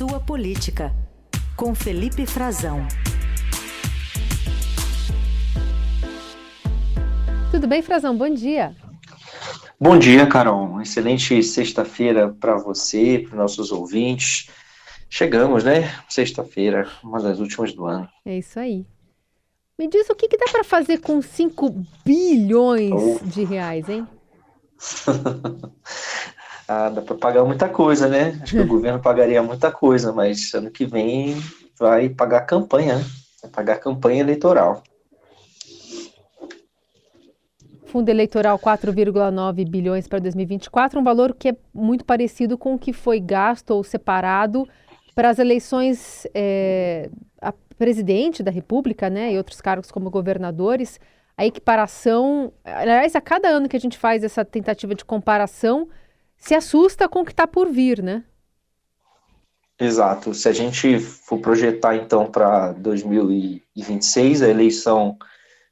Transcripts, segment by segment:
Sua Política, com Felipe Frazão. Tudo bem, Frazão? Bom dia. Bom dia, Carol. Excelente sexta-feira para você, para nossos ouvintes. Chegamos, né? Sexta-feira, uma das últimas do ano. É isso aí. Me diz o que, que dá para fazer com 5 bilhões oh. de reais, hein? ah, dá para pagar muita coisa, né? Acho que o governo pagaria muita coisa, mas ano que vem vai pagar campanha, né? Vai pagar campanha eleitoral. Fundo eleitoral 4,9 bilhões para 2024, um valor que é muito parecido com o que foi gasto ou separado para as eleições é, a presidente da República, né, e outros cargos como governadores. A equiparação, aliás, a cada ano que a gente faz essa tentativa de comparação, se assusta com o que está por vir, né? Exato. Se a gente for projetar então para 2026, a eleição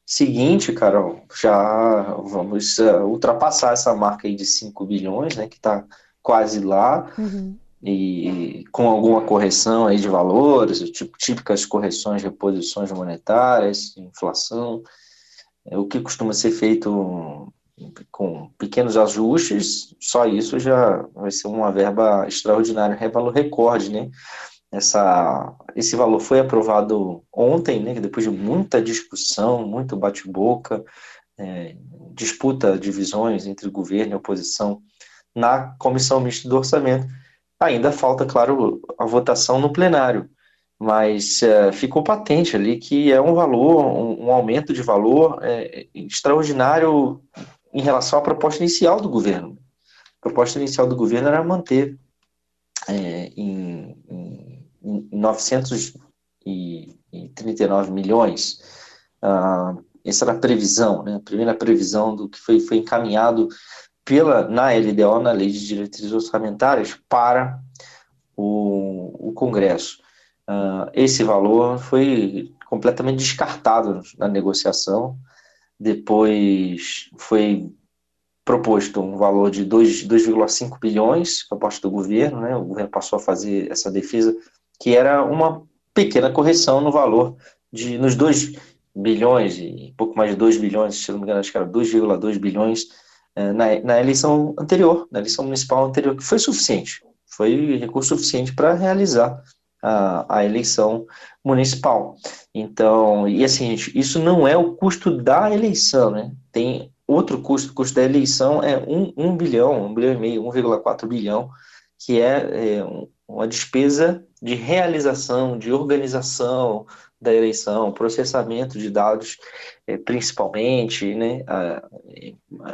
seguinte, Carol, já vamos uh, ultrapassar essa marca aí de 5 bilhões, né, que está quase lá, uhum. e com alguma correção aí de valores, tipo, típicas correções, reposições monetárias, inflação, é, o que costuma ser feito com pequenos ajustes, só isso já vai ser uma verba extraordinária, é valor recorde, né? Essa, esse valor foi aprovado ontem, né, depois de muita discussão, muito bate-boca, é, disputa divisões entre governo e oposição na comissão mista do orçamento. Ainda falta, claro, a votação no plenário, mas é, ficou patente ali que é um valor, um, um aumento de valor é, extraordinário em relação à proposta inicial do governo. A proposta inicial do governo era manter é, em, em, em 939 milhões. Ah, essa era a previsão, né, a primeira previsão do que foi, foi encaminhado pela, na LDO, na Lei de Diretrizes Orçamentárias, para o, o Congresso. Uh, esse valor foi completamente descartado na negociação, depois foi proposto um valor de 2,5 bilhões, proposta do governo, né? O governo passou a fazer essa defesa, que era uma pequena correção no valor de nos 2 bilhões e pouco mais de 2 bilhões, se não me engano, acho que era 2,2 bilhões eh, na, na eleição anterior, na eleição municipal anterior, que foi suficiente, foi recurso suficiente para realizar a, a, eleição municipal. Então, e assim, isso não é o custo da eleição, né? Tem outro custo, o custo da eleição é 1, 1 bilhão, 1 bilhão e meio, 1,4 bilhão, que é, é, uma despesa de realização, de organização da eleição, processamento de dados, é, principalmente, né, a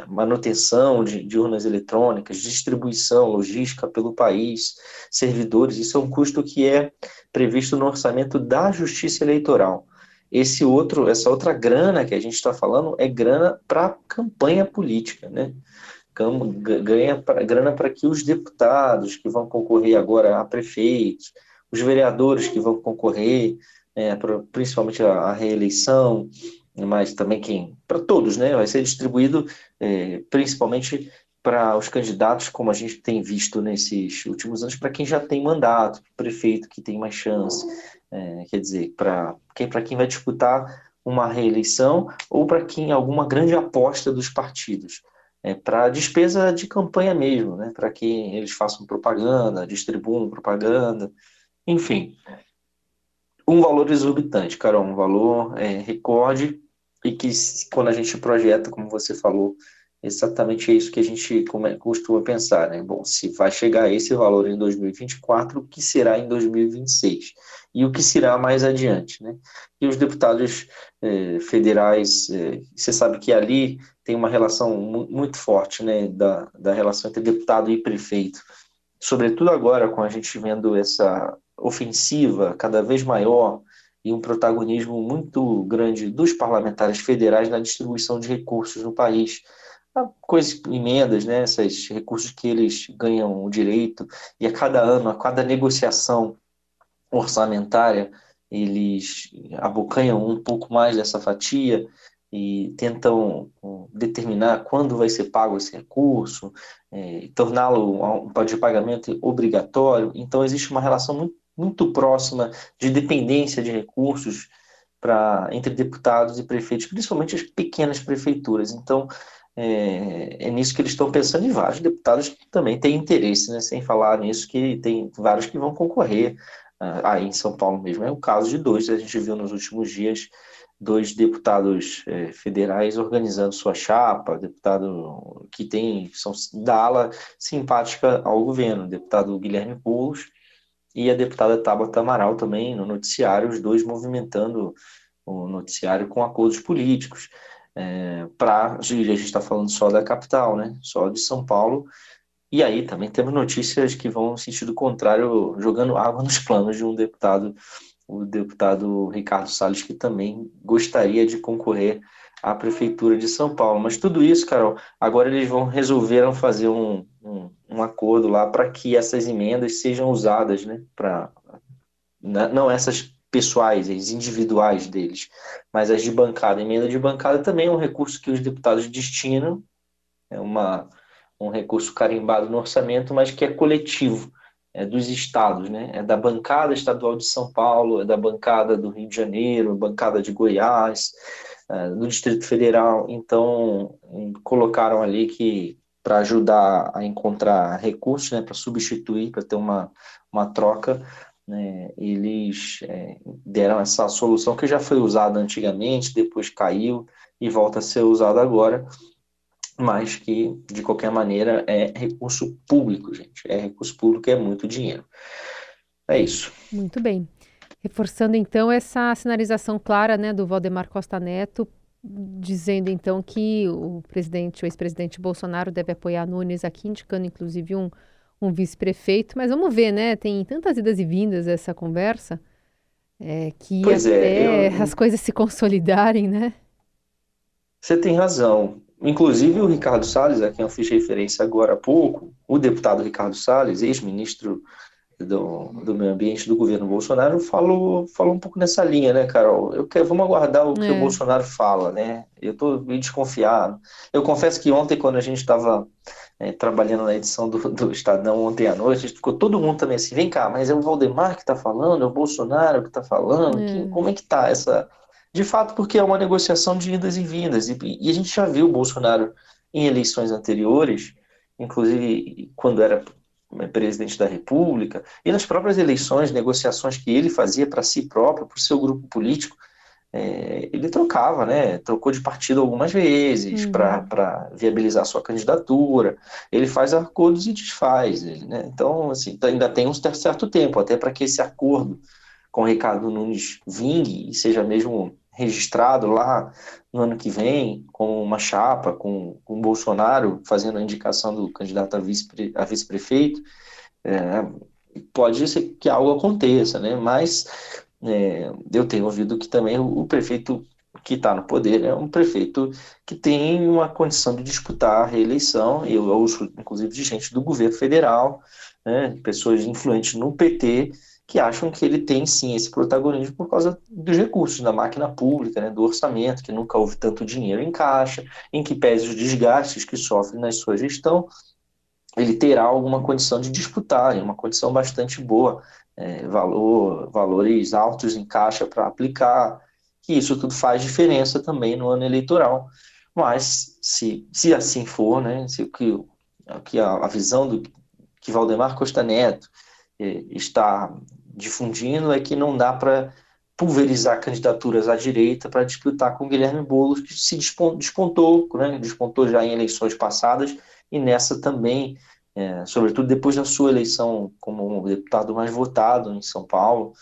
manutenção de, de, urnas eletrônicas, distribuição, logística pelo país, servidores, isso é um custo que é previsto no orçamento da Justiça Eleitoral. Esse outro, essa outra grana que a gente está falando é grana para campanha política, né? Ganha pra, grana para que os deputados que vão concorrer agora a prefeitos, os vereadores que vão concorrer, é, principalmente a, a, reeleição, mas também quem, para todos, né? Vai ser distribuído é, principalmente para os candidatos, como a gente tem visto nesses últimos anos, para quem já tem mandato, prefeito que tem mais chance, é, quer dizer, para quem, quem vai disputar uma reeleição ou para quem alguma grande aposta dos partidos. É, para despesa de campanha mesmo, né, para que eles façam propaganda, distribuam propaganda, enfim. Um valor exorbitante, Carol, um valor é, recorde e que quando a gente projeta, como você falou, exatamente isso que a gente costuma pensar, né? Bom, se vai chegar a esse valor em 2024, o que será em 2026? E o que será mais adiante, né? E os deputados eh, federais, eh, você sabe que ali tem uma relação muito forte, né, da, da relação entre deputado e prefeito, sobretudo agora com a gente vendo essa ofensiva cada vez maior e um protagonismo muito grande dos parlamentares federais na distribuição de recursos no país, coisas, emendas, né, esses recursos que eles ganham o direito, e a cada ano, a cada negociação orçamentária, eles abocanham um pouco mais dessa fatia e tentam determinar quando vai ser pago esse recurso, é, torná-lo um de pagamento obrigatório. Então, existe uma relação muito muito próxima de dependência de recursos para entre deputados e prefeitos, principalmente as pequenas prefeituras. Então, é, é, nisso que eles estão pensando e vários deputados também têm interesse, né? sem falar nisso que tem vários que vão concorrer uh, aí em São Paulo mesmo. É o caso de dois, a gente viu nos últimos dias dois deputados é, federais organizando sua chapa, deputado que tem são da ala simpática ao governo, deputado Guilherme Boulos e a deputada Tabata Amaral também no noticiário, os dois movimentando o noticiário com acordos políticos. É, para a gente está falando só da capital, né? Só de São Paulo. E aí também temos notícias que vão no sentido contrário, jogando água nos planos de um deputado o deputado Ricardo Salles, que também gostaria de concorrer à Prefeitura de São Paulo. Mas tudo isso, Carol, agora eles vão resolveram fazer um, um, um acordo lá para que essas emendas sejam usadas, né? Para não essas pessoais, as individuais deles, mas as de bancada. emenda de bancada também é um recurso que os deputados destinam, é uma, um recurso carimbado no orçamento, mas que é coletivo é, dos estados, né? É da bancada estadual de São Paulo, é da bancada do Rio de Janeiro, bancada de Goiás, é, do Distrito Federal. Então, colocaram ali que para ajudar a encontrar recursos, né, para substituir, para ter uma, uma troca, né, eles é, deram essa solução que já foi usada antigamente, depois caiu e volta a ser usada agora, mas que, de qualquer maneira, é recurso público, gente. É recurso público, é muito dinheiro. É isso. Muito bem. Reforçando, então, essa sinalização clara né, do Valdemar Costa Neto, dizendo, então, que o presidente, o ex-presidente Bolsonaro deve apoiar Nunes aqui, indicando, inclusive, um, um vice-prefeito. Mas vamos ver, né? Tem tantas idas e vindas essa conversa, é, que pois é, até é, eu... as coisas se consolidarem, né? Você tem razão. Inclusive o Ricardo Salles, a quem eu fiz referência agora há pouco, o deputado Ricardo Salles, ex-ministro do, do meio ambiente do governo Bolsonaro, falou, falou um pouco nessa linha, né, Carol? Eu quero, vamos aguardar o que é. o Bolsonaro fala, né? Eu estou meio desconfiado. Eu confesso que ontem, quando a gente estava é, trabalhando na edição do, do Estadão ontem à noite, ficou todo mundo também assim, vem cá, mas é o Valdemar que está falando, é o Bolsonaro que está falando, é. Que, como é que está essa de fato, porque é uma negociação de idas e vindas. E, e a gente já viu o Bolsonaro em eleições anteriores, inclusive quando era presidente da República, e nas próprias eleições, negociações que ele fazia para si próprio, para o seu grupo político, é, ele trocava, né? Trocou de partido algumas vezes uhum. para viabilizar sua candidatura. Ele faz acordos e desfaz. Ele, né? Então, assim, ainda tem um certo tempo, até para que esse acordo com o Ricardo Nunes vingue e seja mesmo registrado lá no ano que vem, com uma chapa, com, com o Bolsonaro fazendo a indicação do candidato a vice-prefeito, a vice é, pode ser que algo aconteça, né? Mas é, eu tenho ouvido que também o, o prefeito que está no poder é um prefeito que tem uma condição de disputar a reeleição, eu ouço, inclusive, de gente do governo federal, né, pessoas influentes no PT, que acham que ele tem sim esse protagonismo por causa dos recursos da máquina pública, né, do orçamento, que nunca houve tanto dinheiro em caixa, em que pese os desgastes que sofre na sua gestão, ele terá alguma condição de disputar, uma condição bastante boa, é, valor, valores altos em caixa para aplicar, que isso tudo faz diferença também no ano eleitoral. Mas, se, se assim for, né, se que, que a, a visão do que Valdemar Costa Neto é, está difundindo é que não dá para pulverizar candidaturas à direita para disputar com Guilherme Boulos, que se despontou, né, despontou já em eleições passadas, e nessa também, é, sobretudo depois da sua eleição como deputado mais votado em São Paulo,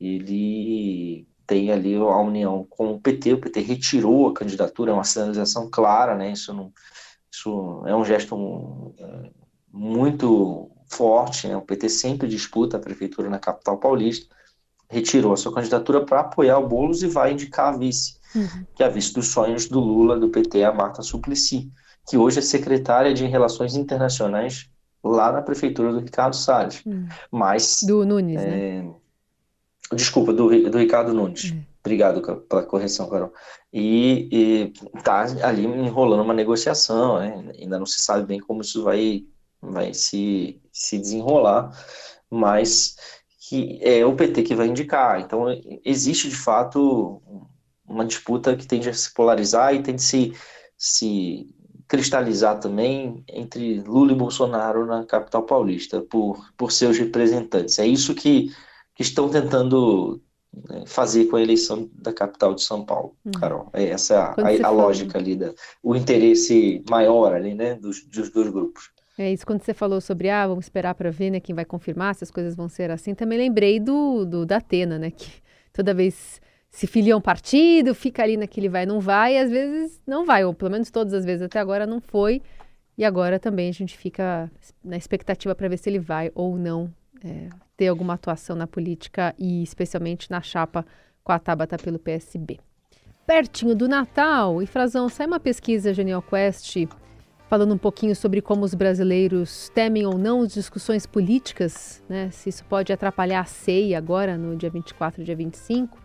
ele tem ali a união com o PT, o PT retirou a candidatura, é uma sinalização clara, né, isso, não, isso é um gesto é, muito forte, né? o PT sempre disputa a prefeitura na capital paulista, retirou a sua candidatura para apoiar o Boulos e vai indicar a vice, uhum. que é a vice dos sonhos do Lula, do PT, a Marta Suplicy, que hoje é secretária de Relações Internacionais lá na prefeitura do Ricardo Salles. Uhum. Mas, do Nunes, é... né? Desculpa, do, do Ricardo Nunes. Uhum. Obrigado pela correção, Carol. E está ali enrolando uma negociação, né? ainda não se sabe bem como isso vai vai se, se desenrolar, mas que é o PT que vai indicar. Então, existe de fato uma disputa que tende a se polarizar e tende a se, se cristalizar também entre Lula e Bolsonaro na capital paulista, por, por seus representantes. É isso que, que estão tentando né, fazer com a eleição da capital de São Paulo, uhum. Carol. É essa a, a, lógica ali, da, o interesse maior ali, né, dos, dos dois grupos. É isso, quando você falou sobre, ah, vamos esperar para ver, né, quem vai confirmar se as coisas vão ser assim, também lembrei do, do da Atena, né, que toda vez se filia um partido, fica ali naquele vai, não vai, e às vezes não vai, ou pelo menos todas as vezes até agora não foi, e agora também a gente fica na expectativa para ver se ele vai ou não é, ter alguma atuação na política e especialmente na chapa com a Tabata pelo PSB. Pertinho do Natal, e Frazão, sai uma pesquisa Genial Quest falando um pouquinho sobre como os brasileiros temem ou não as discussões políticas, né? Se isso pode atrapalhar a ceia agora, no dia 24 e dia 25.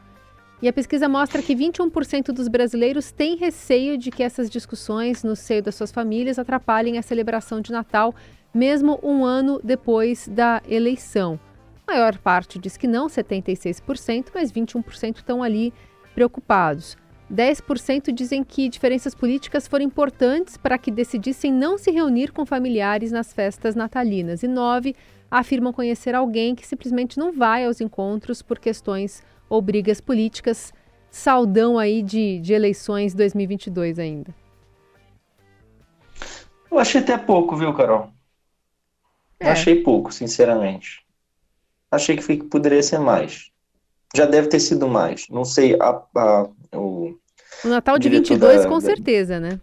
E a pesquisa mostra que 21% dos brasileiros têm receio de que essas discussões no seio das suas famílias atrapalhem a celebração de Natal, mesmo um ano depois da eleição. A maior parte diz que não, 76%, mas 21% estão ali preocupados. 10% dizem que diferenças políticas foram importantes para que decidissem não se reunir com familiares nas festas natalinas. E 9% afirmam conhecer alguém que simplesmente não vai aos encontros por questões ou brigas políticas. Saudão aí de, de eleições 2022 ainda. Eu achei até pouco, viu, Carol? É. Achei pouco, sinceramente. Achei que poderia ser mais. Já deve ter sido mais. Não sei, a, a, o, o Natal de 22, da, com certeza, né?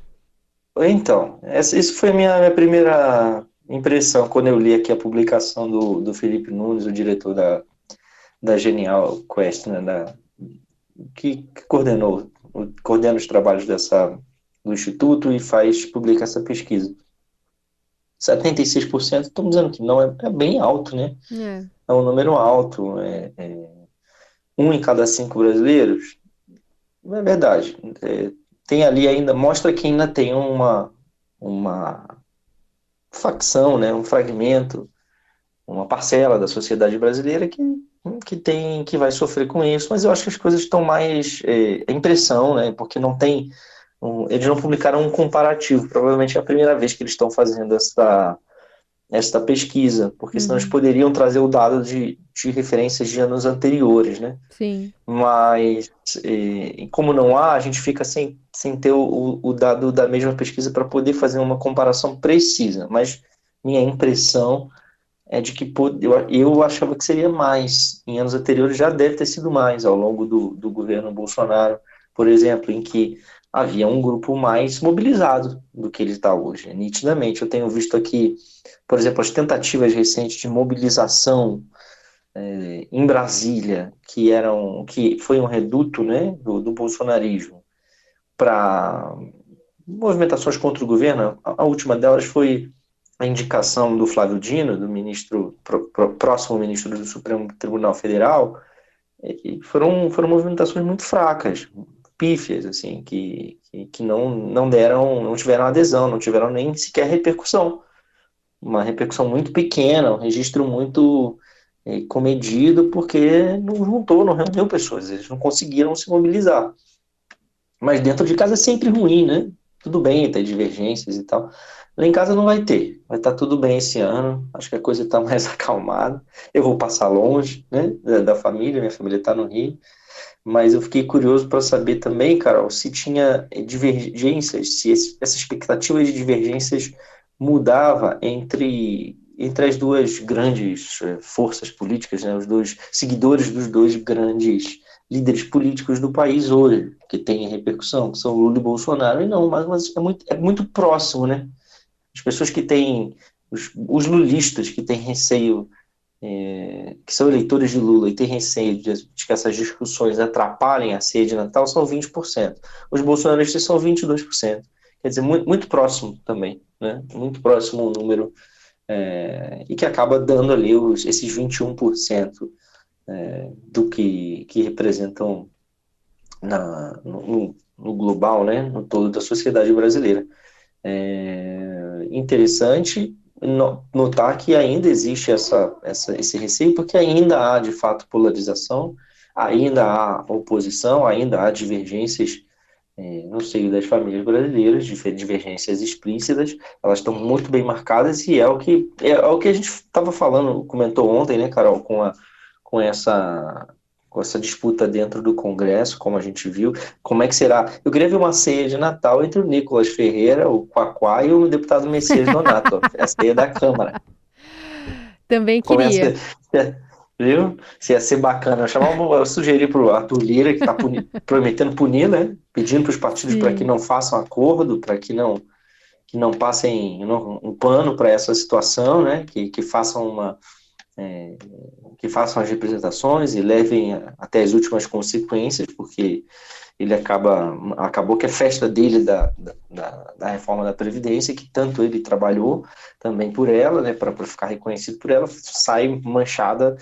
Então, essa, isso foi minha, minha primeira impressão quando eu li aqui a publicação do, do Felipe Nunes, o diretor da, da Genial Quest, né, da, que, que coordenou, coordena os trabalhos dessa, do Instituto e faz, publica essa pesquisa. 76%, estamos dizendo que não, é, é bem alto, né? É. é um número alto. É, é, um em cada cinco brasileiros é verdade. É, tem ali ainda, mostra que ainda tem uma, uma facção, né, um fragmento, uma parcela da sociedade brasileira que, que tem que vai sofrer com isso, mas eu acho que as coisas estão mais é impressão, né, porque não tem um, eles não publicaram um comparativo, provavelmente é a primeira vez que eles estão fazendo essa esta pesquisa, porque senão eles uhum. poderiam trazer o dado de, de referências de anos anteriores, né? Sim. Mas, e, como não há, a gente fica sem, sem ter o, o dado da mesma pesquisa para poder fazer uma comparação precisa. Mas minha impressão é de que eu, eu achava que seria mais. Em anos anteriores já deve ter sido mais, ao longo do, do governo Bolsonaro, por exemplo, em que havia um grupo mais mobilizado do que ele está hoje, nitidamente. Eu tenho visto aqui, por exemplo, as tentativas recentes de mobilização é, em Brasília, que eram, que foi um reduto, né, do, do bolsonarismo, para movimentações contra o governo. A, última delas foi a indicação do Flávio Dino, do ministro próximo ministro do Supremo Tribunal Federal. Foram, foram movimentações muito fracas, pífias, assim, que, que, não, não deram, não tiveram adesão, não tiveram nem sequer repercussão. Uma repercussão muito pequena, um registro muito é, comedido, porque não juntou, não reuniu pessoas, eles não conseguiram se mobilizar. Mas dentro de casa é sempre ruim, né? Tudo bem, tem divergências e tal. Lá em casa não vai ter, vai estar tá tudo bem esse ano, acho que a coisa está mais acalmada. Eu vou passar longe, né, da, família, minha família está no Rio, mas eu fiquei curioso para saber também, Carol, se tinha divergências, se esse, essa expectativa de divergências mudava entre, entre as duas grandes eh, forças políticas, né, os dois seguidores dos dois grandes líderes políticos do país hoje, que têm repercussão, que são Lula e Bolsonaro, e não, mas, mas é, muito, é muito próximo, né? As pessoas que têm, os, os lulistas que têm receio é, que são eleitores de Lula e têm receio de, de, que essas discussões atrapalhem a ceia de Natal são 20%. Os bolsonaristas são 22%. Quer dizer, muito, muito próximo também, né? muito próximo o número, é, e que acaba dando ali os, esses 21% é, do que, que representam na, no, no, global, né? no todo da sociedade brasileira. É, interessante notar que ainda existe essa, essa, esse receio, porque ainda há, de fato, polarização, ainda há oposição, ainda há divergências é, no seio das famílias brasileiras, divergências explícitas, elas estão muito bem marcadas e é o que, é, é o que a gente estava falando, comentou ontem, né, Carol, com, a, com essa com essa disputa dentro do Congresso, como a gente viu, como é que será? Eu queria ver uma ceia de Natal entre o Nicolas Ferreira, o Quaquá e o deputado Messias Donato, a ceia da Câmara. Também queria. viu? Se ia ser bacana. Eu, chamava, eu sugeri para o Arthur Lira, que está puni, prometendo punir, né? Pedindo para os partidos para que não façam acordo, para que não que não passem um pano para essa situação, né? Que, que façam uma é, que façam as representações e levem até as últimas consequências, porque ele acaba acabou que a festa dele da, da, da, reforma da previdência que tanto ele trabalhou também por ela, né, para ficar reconhecido por ela, sai manchada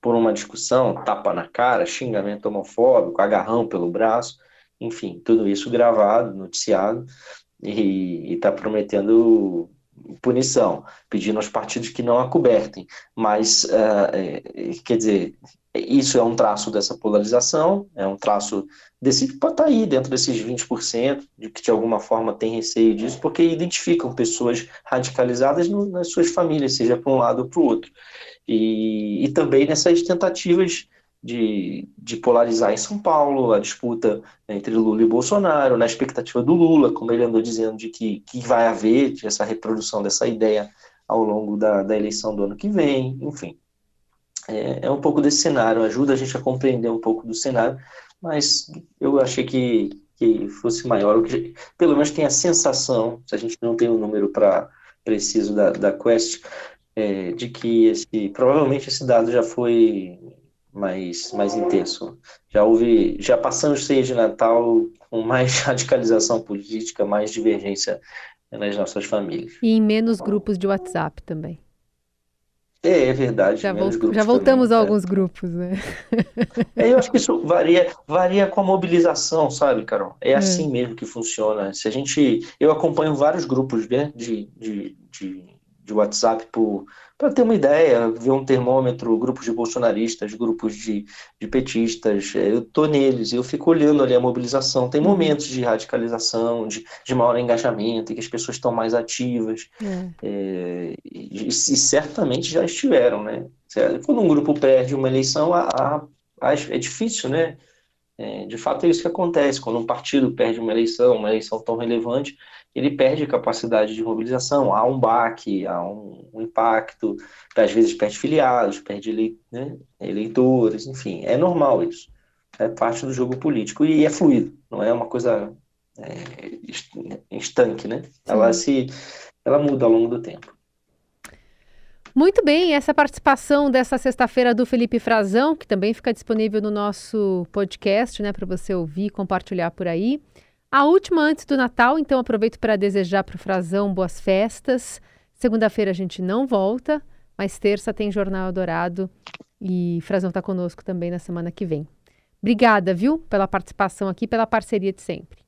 por uma discussão, tapa na cara, xingamento homofóbico, agarrão pelo braço, enfim, tudo isso gravado, noticiado e está prometendo punição, pedindo aos partidos que não a cobertem. Mas, uh, quer dizer, isso é um traço dessa polarização, é um traço desse que pode estar tá aí dentro desses 20%, de que de alguma forma tem receio disso, porque identificam pessoas radicalizadas no, nas suas famílias, seja para um lado ou para o outro. E, e também nessas tentativas de, de polarizar em São Paulo, a disputa entre Lula e Bolsonaro, na expectativa do Lula, como ele andou dizendo, de que, que vai haver essa reprodução dessa ideia ao longo da, da eleição do ano que vem, enfim. É, é um pouco desse cenário, ajuda a gente a compreender um pouco do cenário, mas eu achei que, que fosse maior, que, pelo menos tem a sensação, se a gente não tem o um número para preciso da, da Quest, é, de que esse, provavelmente esse dado já foi mais, mais intenso. Já houve, já passamos ceia de Natal com mais radicalização política, mais divergência nas nossas famílias. E em menos grupos de WhatsApp também. É, é verdade. Já, já voltamos também, a é. alguns grupos, né? É, eu acho que isso varia, varia com a mobilização, sabe, Carol? É, é, assim mesmo que funciona. Se a gente, eu acompanho vários grupos né, de, de, de, de WhatsApp para ter uma ideia, ver um termômetro, grupos de bolsonaristas, grupos de, de petistas, é, eu estou neles, eu fico olhando ali a mobilização. Tem uhum. momentos de radicalização, de, de maior engajamento, em que as pessoas estão mais ativas, é. É, e, e, certamente já estiveram, né? Quando um grupo perde uma eleição, a, a, a, é difícil, né? É, de fato é isso que acontece, quando um partido perde uma eleição, uma eleição tão relevante, ele perde capacidade de mobilização, há um baque, há um, um impacto, às vezes perde filiados, perde né, eleitores, enfim, é normal isso. É parte do jogo político e é fluido, não é uma coisa é, estanque, né? Ela se, ela muda ao longo do tempo. Muito bem, essa participação dessa sexta-feira do Felipe Frazão, que também fica disponível no nosso podcast, né, para você ouvir e compartilhar por aí. A última antes do Natal, então aproveito para desejar para o Frazão boas festas. Segunda-feira a gente não volta, mas terça tem Jornal Dourado e Frazão está conosco também na semana que vem. Obrigada, viu, pela participação aqui, pela parceria de sempre.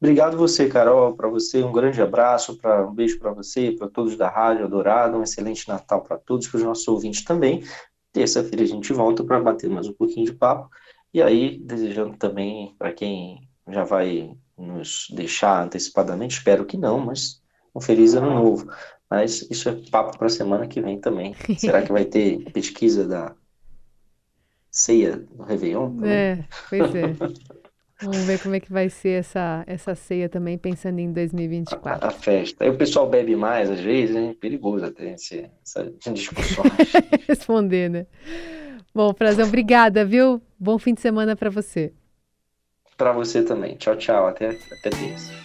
Obrigado você, Carol, para você um grande abraço, um beijo para você, para todos da Rádio Dourado, um excelente Natal para todos, para os nossos ouvintes também. Terça-feira a gente volta para bater mais um pouquinho de papo e aí desejando também para quem já vai nos deixar antecipadamente, espero que não, mas um feliz ano novo. Mas isso é papo para a semana que vem também. Será que vai ter pesquisa da ceia no Réveillon? Também? É, pois é. Vamos ver como é que vai ser essa, essa ceia também, pensando em 2024. A, a festa. Aí o pessoal bebe mais, às vezes, é perigoso até esse, essa discussão. Responder, né? Bom, Frazão, obrigada, viu? Bom fim de semana para você. Para você também. Tchau, tchau. Até, até terça.